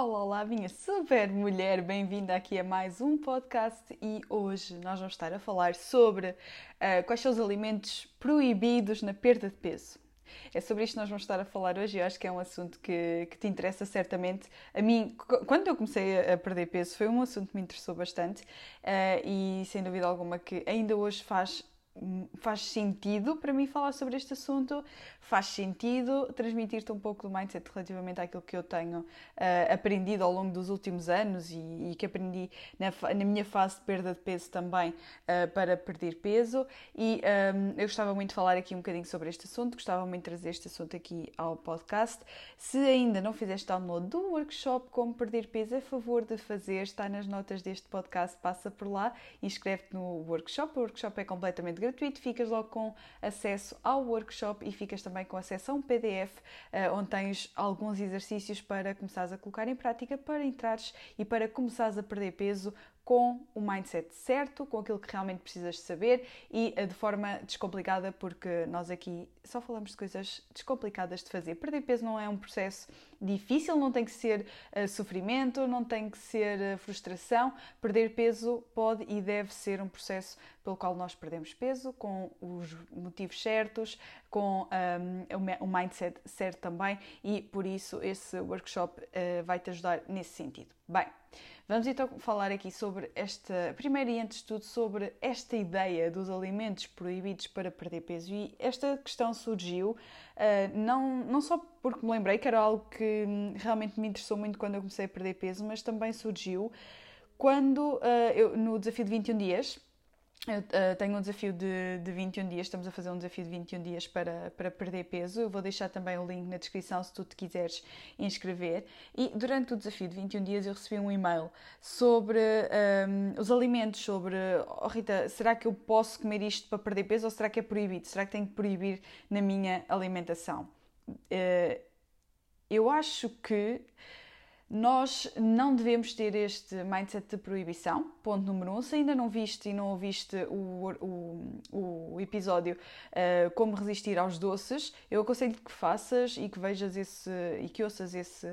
Olá, olá, minha super mulher, bem-vinda aqui a mais um podcast e hoje nós vamos estar a falar sobre uh, quais são os alimentos proibidos na perda de peso. É sobre isto que nós vamos estar a falar hoje e acho que é um assunto que, que te interessa certamente. A mim, quando eu comecei a perder peso, foi um assunto que me interessou bastante uh, e sem dúvida alguma que ainda hoje faz faz sentido para mim falar sobre este assunto, faz sentido transmitir-te um pouco do mindset relativamente àquilo que eu tenho uh, aprendido ao longo dos últimos anos e, e que aprendi na, na, minha fase de perda de peso também uh, para perder peso. E um, eu gostava muito de falar aqui um bocadinho sobre este assunto, gostava muito de trazer este assunto aqui ao podcast. Se ainda não fizeste download do workshop Como Perder Peso, a favor de fazer, está nas notas deste podcast, passa por lá, inscreve-te no workshop. O workshop é completamente gratuito gratuito, ficas logo com acesso ao workshop e ficas também com acesso a um PDF uh, onde tens alguns exercícios para começares a colocar em prática para entrares e para começares a perder peso com o mindset certo, com aquilo que realmente precisas saber e eh, de forma descomplicada, porque nós aqui só falamos de coisas descomplicadas de fazer. Perder peso não é um processo difícil, não tem que ser uh, sofrimento, não tem que ser uh, frustração. Perder peso pode e deve ser um processo pelo qual nós perdemos peso, com os motivos certos, com um, o mindset certo também, e por isso esse workshop uh, vai te ajudar nesse sentido. Bem, Vamos então falar aqui sobre esta, primeiro e antes de tudo, sobre esta ideia dos alimentos proibidos para perder peso. E esta questão surgiu uh, não, não só porque me lembrei que era algo que realmente me interessou muito quando eu comecei a perder peso, mas também surgiu quando, uh, eu, no desafio de 21 dias, eu uh, tenho um desafio de, de 21 dias, estamos a fazer um desafio de 21 dias para, para perder peso. Eu vou deixar também o link na descrição se tu te quiseres inscrever. E durante o desafio de 21 dias eu recebi um e-mail sobre um, os alimentos, sobre oh Rita, será que eu posso comer isto para perder peso ou será que é proibido? Será que tenho que proibir na minha alimentação? Uh, eu acho que nós não devemos ter este mindset de proibição, ponto número um. Se ainda não viste e não ouviste o, o, o episódio uh, Como Resistir aos Doces, eu aconselho que faças e que vejas esse e que ouças esse,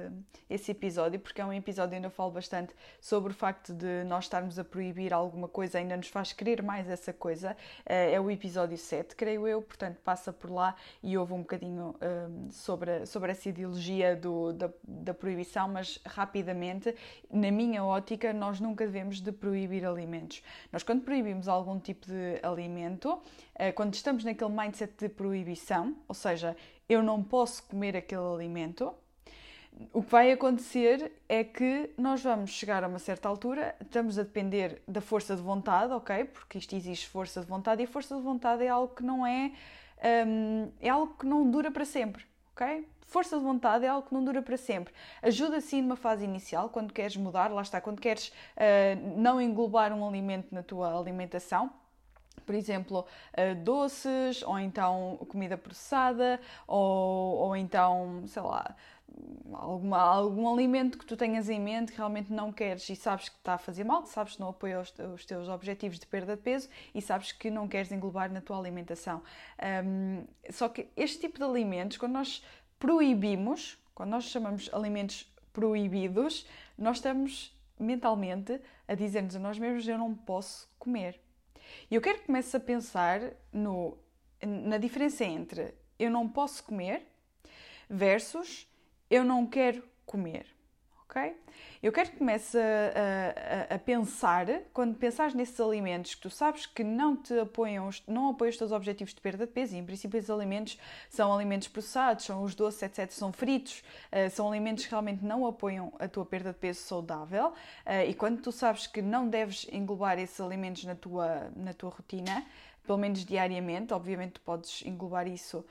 esse episódio, porque é um episódio onde eu falo bastante sobre o facto de nós estarmos a proibir alguma coisa, ainda nos faz querer mais essa coisa. Uh, é o episódio 7, creio eu, portanto passa por lá e ouve um bocadinho uh, sobre, sobre essa ideologia do, da, da proibição, mas rapidamente, na minha ótica, nós nunca devemos de proibir alimentos. Nós quando proibimos algum tipo de alimento, eh, quando estamos naquele mindset de proibição, ou seja, eu não posso comer aquele alimento, o que vai acontecer é que nós vamos chegar a uma certa altura, estamos a depender da força de vontade, ok? Porque isto exige força de vontade e a força de vontade é algo que não é, um, é algo que não dura para sempre, ok? Força de vontade é algo que não dura para sempre. Ajuda sim numa fase inicial, quando queres mudar, lá está, quando queres uh, não englobar um alimento na tua alimentação, por exemplo, uh, doces, ou então comida processada, ou, ou então, sei lá, alguma, algum alimento que tu tenhas em mente que realmente não queres e sabes que está a fazer mal, sabes que não apoia os, os teus objetivos de perda de peso e sabes que não queres englobar na tua alimentação. Um, só que este tipo de alimentos, quando nós proibimos, quando nós chamamos alimentos proibidos, nós estamos mentalmente a dizer-nos a nós mesmos: eu não posso comer. E eu quero que comece a pensar no, na diferença entre eu não posso comer versus eu não quero comer ok? Eu quero que comece a, a, a, pensar, quando pensares nesses alimentos que tu sabes que não te apoiam, não apoiam os teus objetivos de perda de peso, e em princípio esses alimentos são alimentos processados, são os doces, etc., são fritos, uh, são alimentos que realmente não apoiam a tua perda de peso saudável, uh, e quando tu sabes que não deves englobar esses alimentos na tua, na tua rotina, pelo menos diariamente. Obviamente, podes englobar isso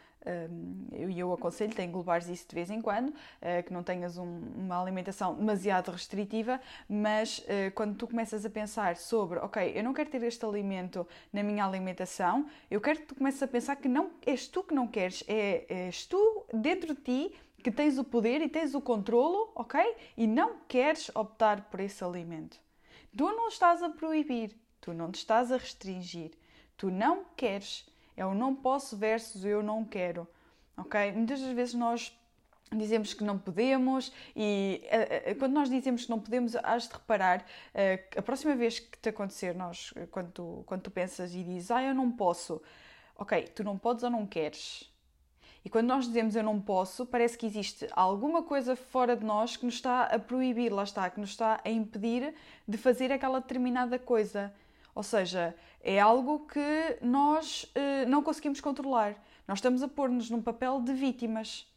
e eu, aconselho-te a englobares isso de vez em quando, uh, que não tenhas um, uma alimentação demasiado restritiva, mas uh, quando tu começas a pensar sobre, ok, eu não quero ter este alimento na minha alimentação, eu quero que tu comeces a pensar que não és tu que não queres, é, és tu dentro de ti que tens o poder e tens o controlo, ok? E não queres optar por esse alimento. Tu não estás a proibir, tu não te estás a restringir, tu não queres é o não posso versus eu não quero. Ok? Muitas das vezes nós dizemos que não podemos e uh, uh, quando nós dizemos que não podemos, has de reparar uh, a próxima vez que te acontecer, nós, quando, tu, quando tu pensas e dizes, ah, eu não posso, ok, tu não podes ou não queres. E quando nós dizemos eu não posso, parece que existe alguma coisa fora de nós que nos está a proibir, lá está, que nos está a impedir de fazer aquela determinada coisa. Ou seja, é algo que nós uh, não conseguimos controlar. Nós estamos a pôr-nos num papel de vítimas.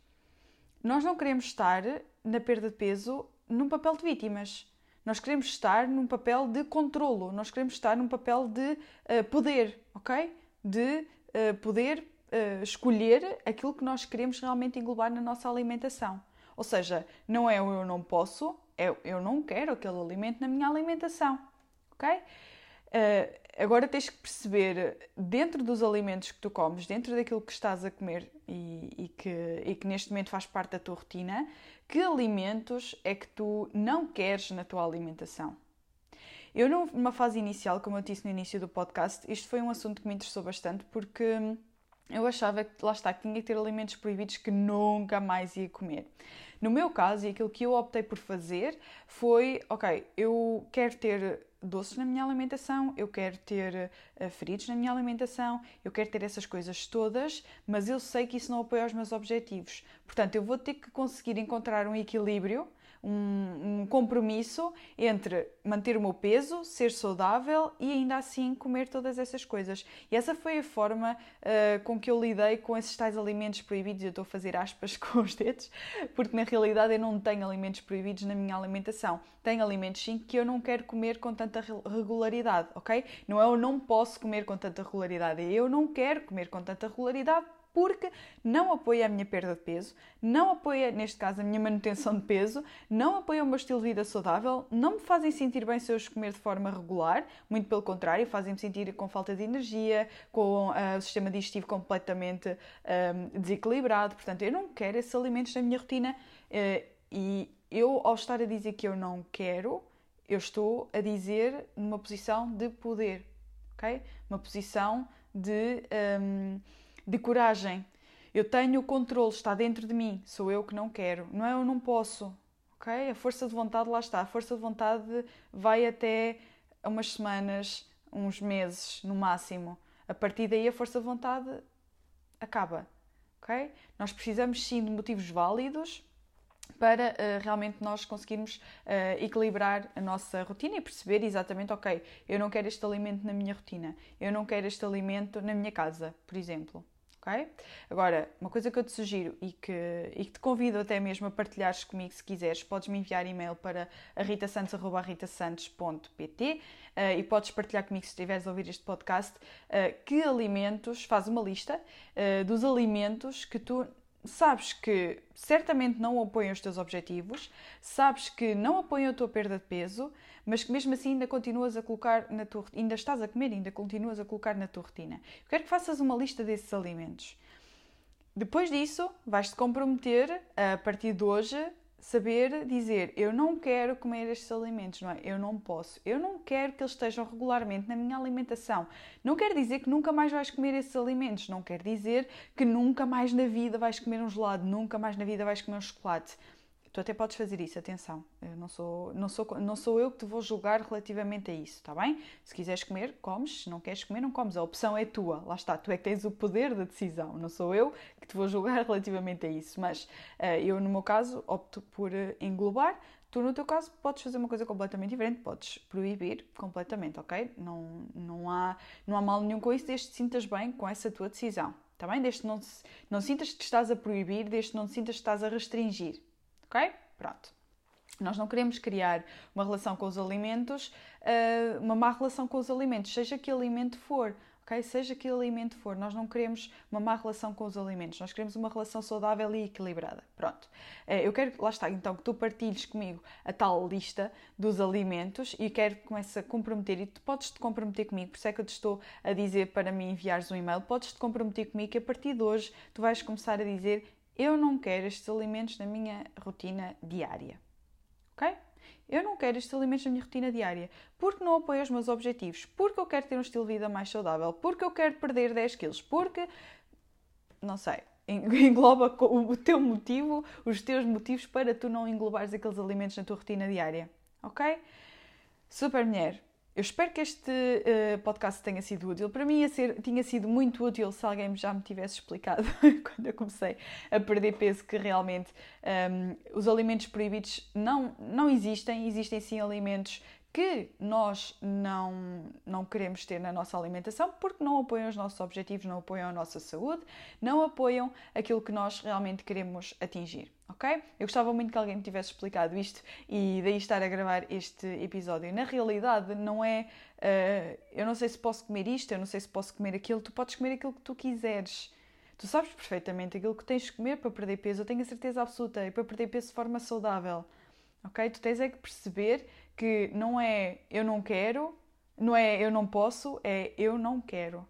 Nós não queremos estar na perda de peso num papel de vítimas. Nós queremos estar num papel de controlo. Nós queremos estar num papel de uh, poder, ok? De uh, poder escolher aquilo que nós queremos realmente englobar na nossa alimentação. Ou seja, não é o eu não posso, é eu não quero aquele alimento na minha alimentação, ok? Uh, agora tens que perceber, dentro dos alimentos que tu comes, dentro daquilo que estás a comer e, e, que, e que neste momento faz parte da tua rotina, que alimentos é que tu não queres na tua alimentação. Eu, numa fase inicial, como eu disse no início do podcast, isto foi um assunto que me interessou bastante porque eu achava que, lá está, que tinha que ter alimentos proibidos que nunca mais ia comer. No meu caso, e aquilo que eu optei por fazer foi: ok, eu quero ter doces na minha alimentação, eu quero ter uh, feridos na minha alimentação, eu quero ter essas coisas todas, mas eu sei que isso não apoia os meus objetivos. Portanto, eu vou ter que conseguir encontrar um equilíbrio um, um, compromisso entre manter o meu peso, ser saudável e ainda assim comer todas essas coisas. E essa foi a forma uh, com que eu lidei com esses tais alimentos proibidos. Eu estou a fazer aspas com os dedos, porque na realidade eu não tenho alimentos proibidos na minha alimentação. Tenho alimentos sim que eu não quero comer com tanta regularidade, ok? Não é eu não posso comer com tanta regularidade, é eu não quero comer com tanta regularidade porque não apoia a minha perda de peso, não apoia, neste caso, a minha manutenção de peso, não apoia o meu estilo de vida saudável, não me fazem sentir bem se eu os comer de forma regular, muito pelo contrário, fazem-me sentir com falta de energia, com uh, o sistema digestivo completamente uh, desequilibrado. Portanto, eu não quero esses alimentos na minha rotina uh, e eu, ao estar a dizer que eu não quero, eu estou a dizer numa posição de poder, ok? Uma posição de. Um, de coragem. Eu tenho o controle, está dentro de mim, sou eu que não quero, não é eu não posso. Ok? A força de vontade lá está. A força de vontade vai até umas semanas, uns meses no máximo. A partir daí a força de vontade acaba. Ok? Nós precisamos sim de motivos válidos para uh, realmente nós conseguirmos uh, equilibrar a nossa rotina e perceber exatamente, ok, eu não quero este alimento na minha rotina, eu não quero este alimento na minha casa, por exemplo Agora, uma coisa que eu te sugiro e que, e que te convido até mesmo a partilhares comigo se quiseres, podes me enviar e-mail para ritasantos.ritasantos.pt uh, e podes partilhar comigo se estiveres a ouvir este podcast uh, que alimentos, faz uma lista uh, dos alimentos que tu sabes que certamente não apoiam os teus objetivos, sabes que não apoiam a tua perda de peso, mas que mesmo assim ainda continuas a colocar na tua ainda estás a comer, ainda continuas a colocar na tua rotina. Eu quero que faças uma lista desses alimentos. Depois disso, vais-te comprometer a partir de hoje saber dizer eu não quero comer estes alimentos, não é? Eu não posso. Eu não quero que eles estejam regularmente na minha alimentação. Não quer dizer que nunca mais vais comer esses alimentos, não quer dizer que nunca mais na vida vais comer um gelado, nunca mais na vida vais comer um chocolate. Tu até podes fazer isso, atenção. Eu não sou, não sou, não sou eu que te vou julgar relativamente a isso, está bem? Se quiseres comer, comes. Se não queres comer, não comes. A opção é tua. Lá está. Tu é que tens o poder da decisão. Não sou eu que te vou julgar relativamente a isso. Mas uh, eu, no meu caso, opto por uh, englobar. Tu, no teu caso, podes fazer uma coisa completamente diferente. Podes proibir completamente, ok? Não, não, há, não há mal nenhum com isso, desde que te sintas bem com essa tua decisão. Está bem? Desde que não, não sintas que estás a proibir, desde que não sintas que estás a restringir. Ok? Pronto. Nós não queremos criar uma relação com os alimentos, eh, uma má relação com os alimentos, seja que alimento for. ok? Seja que alimento for, nós não queremos uma má relação com os alimentos, nós queremos uma relação saudável e equilibrada. Pronto. Eh, eu quero, lá está, então, que tu partilhes comigo a tal lista dos alimentos e quero que comece a comprometer, e tu podes te comprometer comigo, por isso é que eu te estou a dizer para me enviares um e-mail, podes te comprometer comigo que a partir de hoje tu vais começar a dizer eu não quero estes alimentos na minha rotina diária. Ok? Eu não quero estes alimentos na minha rotina diária porque não apoio os meus objetivos, porque eu quero ter um estilo de vida mais saudável, porque eu quero perder 10 quilos, porque. Não sei. Engloba o teu motivo, os teus motivos para tu não englobares aqueles alimentos na tua rotina diária. Ok? Super mulher, eu espero que este uh, podcast tenha sido útil. Para mim ser, tinha sido muito útil se alguém já me tivesse explicado quando eu comecei a perder peso que realmente um, ehm, os alimentos proibidos não, não existem. Existem sim alimentos que nós não, não queremos ter na nossa alimentação porque não apoiam os nossos objetivos, não apoiam a nossa saúde, não apoiam aquilo que nós realmente queremos atingir, ok? Eu gostava muito que alguém me tivesse explicado isto e daí estar a gravar este episódio. Na realidade, não é. Uh, eu não sei se posso comer isto, eu não sei se posso comer aquilo, tu podes comer aquilo que tu quiseres. Tu sabes perfeitamente aquilo que tens de comer para perder peso, eu tenho a certeza absoluta, e para perder peso de forma saudável. Ok? Tu tens é que perceber que não é eu não quero, não é eu não posso, é eu não quero.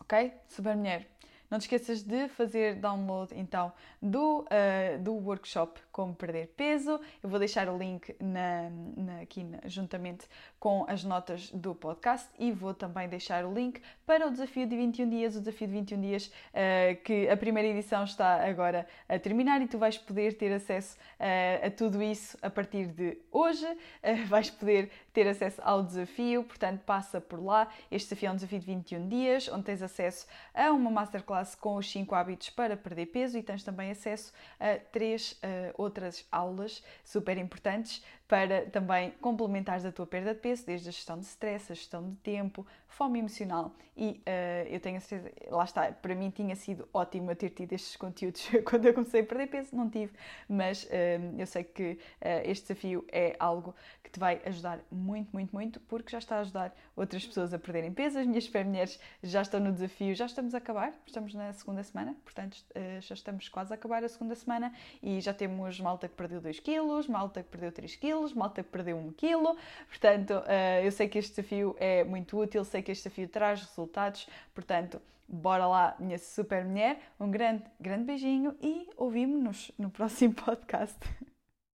Ok? Super mulher. Não te esqueças de fazer download então do, uh, do workshop Como Perder Peso. Eu vou deixar o link na, na, aqui na, juntamente com as notas do podcast e vou também deixar o link para o desafio de 21 dias, o desafio de 21 dias uh, que a primeira edição está agora a terminar e tu vais poder ter acesso uh, a tudo isso a partir de hoje. vais poder ter acesso ao desafio, portanto passa por lá. Este desafio é um desafio de 21 dias, onde tens acesso a uma masterclass com os 5 hábitos para perder peso e tens também acesso a três uh, outras aulas super importantes para também complementares a tua perda de peso, desde a gestão de stress, a gestão de tempo, fome emocional. E uh, eu tenho a certeza, lá está, para mim tinha sido ótimo ter tido estes conteúdos quando eu comecei a perder peso, não tive, mas uh, eu sei que uh, este desafio é algo que te vai ajudar muito, muito, muito, porque já está a ajudar outras pessoas a perderem peso. As minhas mulheres já estão no desafio, já estamos a acabar, estamos na segunda semana, portanto já estamos quase a acabar a segunda semana e já temos malta que perdeu 2 quilos, malta que perdeu 3 quilos quilos, malta perdeu um quilo. Portanto, uh, eu sei que este desafio é muito útil, sei que este desafio traz resultados. Portanto, bora lá, minha super mulher. Um grande, grande beijinho e ouvimos-nos no próximo podcast.